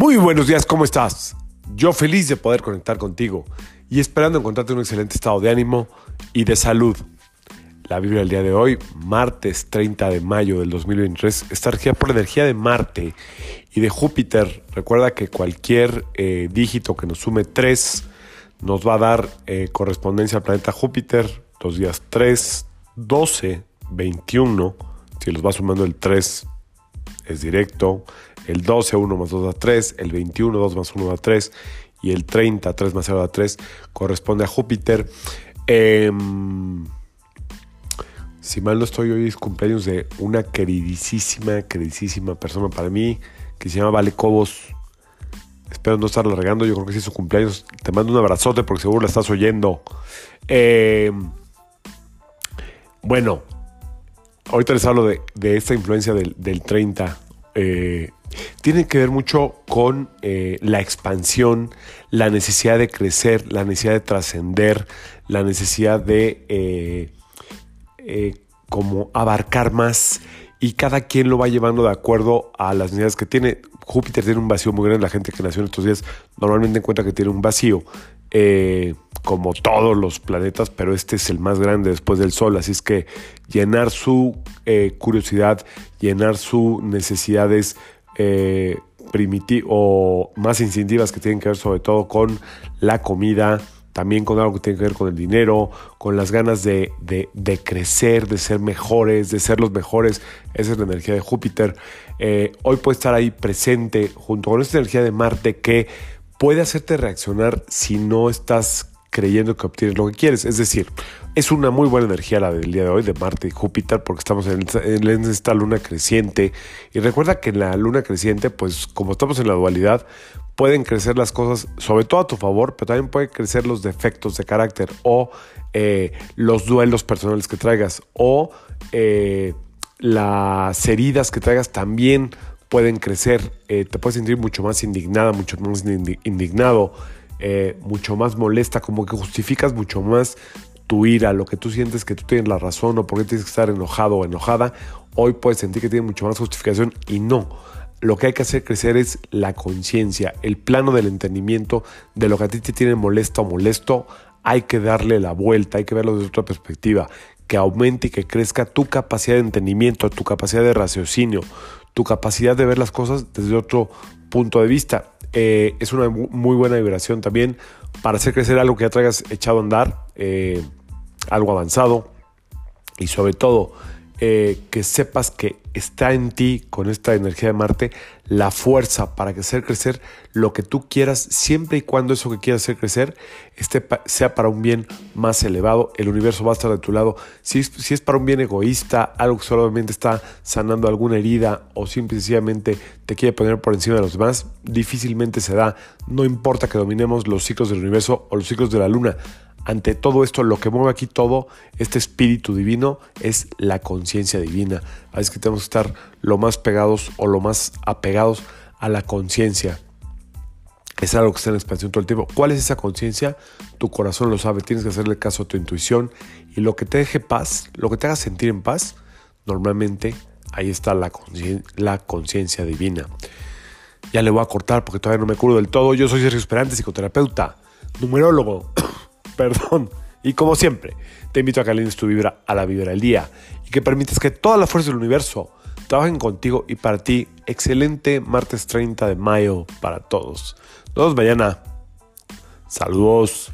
Muy buenos días, ¿cómo estás? Yo feliz de poder conectar contigo y esperando encontrarte en un excelente estado de ánimo y de salud. La Biblia del día de hoy, martes 30 de mayo del 2023, está regida por la energía de Marte y de Júpiter. Recuerda que cualquier eh, dígito que nos sume 3 nos va a dar eh, correspondencia al planeta Júpiter. Los días 3, 12, 21. Si los va sumando el 3 es directo. El 12, 1 más 2 da 3. El 21, 2 más 1 da 3. Y el 30, 3 más 0 da 3. Corresponde a Júpiter. Eh, si mal no estoy, hoy es cumpleaños de una queridísima, queridísima persona para mí que se llama Vale Cobos. Espero no estarlo regando, yo creo que sí es su cumpleaños. Te mando un abrazote porque seguro la estás oyendo. Eh, bueno, ahorita les hablo de, de esta influencia del, del 30. Eh, tiene que ver mucho con eh, la expansión, la necesidad de crecer, la necesidad de trascender, la necesidad de eh, eh, como abarcar más y cada quien lo va llevando de acuerdo a las necesidades que tiene. Júpiter tiene un vacío muy grande, la gente que nació en estos días normalmente encuentra que tiene un vacío, eh, como todos los planetas, pero este es el más grande después del Sol, así es que llenar su eh, curiosidad, llenar sus necesidades eh, o más instintivas que tienen que ver sobre todo con la comida, también con algo que tiene que ver con el dinero, con las ganas de, crecer, de ser mejores, de ser los mejores. Esa es la energía de Júpiter. Eh, hoy puede estar ahí presente junto con esta energía de Marte que puede hacerte reaccionar si no estás creyendo que obtienes lo que quieres. Es decir, es una muy buena energía la del día de hoy de Marte y Júpiter porque estamos en, esta luna creciente. Y recuerda que en la luna creciente, pues como estamos en la dualidad, pueden crecer las cosas, sobre todo a tu favor, pero también pueden crecer los defectos de carácter o eh, los duelos personales que traigas o eh, las heridas que traigas también pueden crecer. Eh, te puedes sentir mucho más indignada, mucho más indignado, eh, mucho más molesta, como que justificas mucho más tu ira, lo que tú sientes que tú tienes la razón o por qué tienes que estar enojado o enojada. Hoy puedes sentir que tiene mucho más justificación y no lo que hay que hacer crecer es la conciencia, el plano del entendimiento de lo que a ti te tiene molesto o molesto. Hay que darle la vuelta, hay que verlo desde otra perspectiva, que aumente y que crezca tu capacidad de entendimiento, tu capacidad de raciocinio, tu capacidad de ver las cosas desde otro punto de vista. Eh, es una muy buena vibración también para hacer crecer algo que ya traigas echado a andar, eh, algo avanzado y sobre todo eh, que sepas que está en ti con esta energía de Marte la fuerza para hacer crecer lo que tú quieras siempre y cuando eso que quieras hacer crecer sea para un bien más elevado. El universo va a estar de tu lado. Si, si es para un bien egoísta algo que solamente está sanando alguna herida o simplemente te quiere poner por encima de los demás difícilmente se da. No importa que dominemos los ciclos del universo o los ciclos de la luna ante todo esto, lo que mueve aquí todo, este espíritu divino, es la conciencia divina. Así que tenemos que estar lo más pegados o lo más apegados a la conciencia. Es algo que está en expansión todo el tiempo. ¿Cuál es esa conciencia? Tu corazón lo sabe. Tienes que hacerle caso a tu intuición. Y lo que te deje paz, lo que te haga sentir en paz, normalmente ahí está la conciencia divina. Ya le voy a cortar porque todavía no me curo del todo. Yo soy Sergio Esperante, psicoterapeuta, numerólogo perdón. Y como siempre, te invito a que alines tu vibra a la vibra del día y que permitas que toda la fuerza del universo trabajen contigo y para ti. Excelente martes 30 de mayo para todos. Nos vemos mañana. Saludos.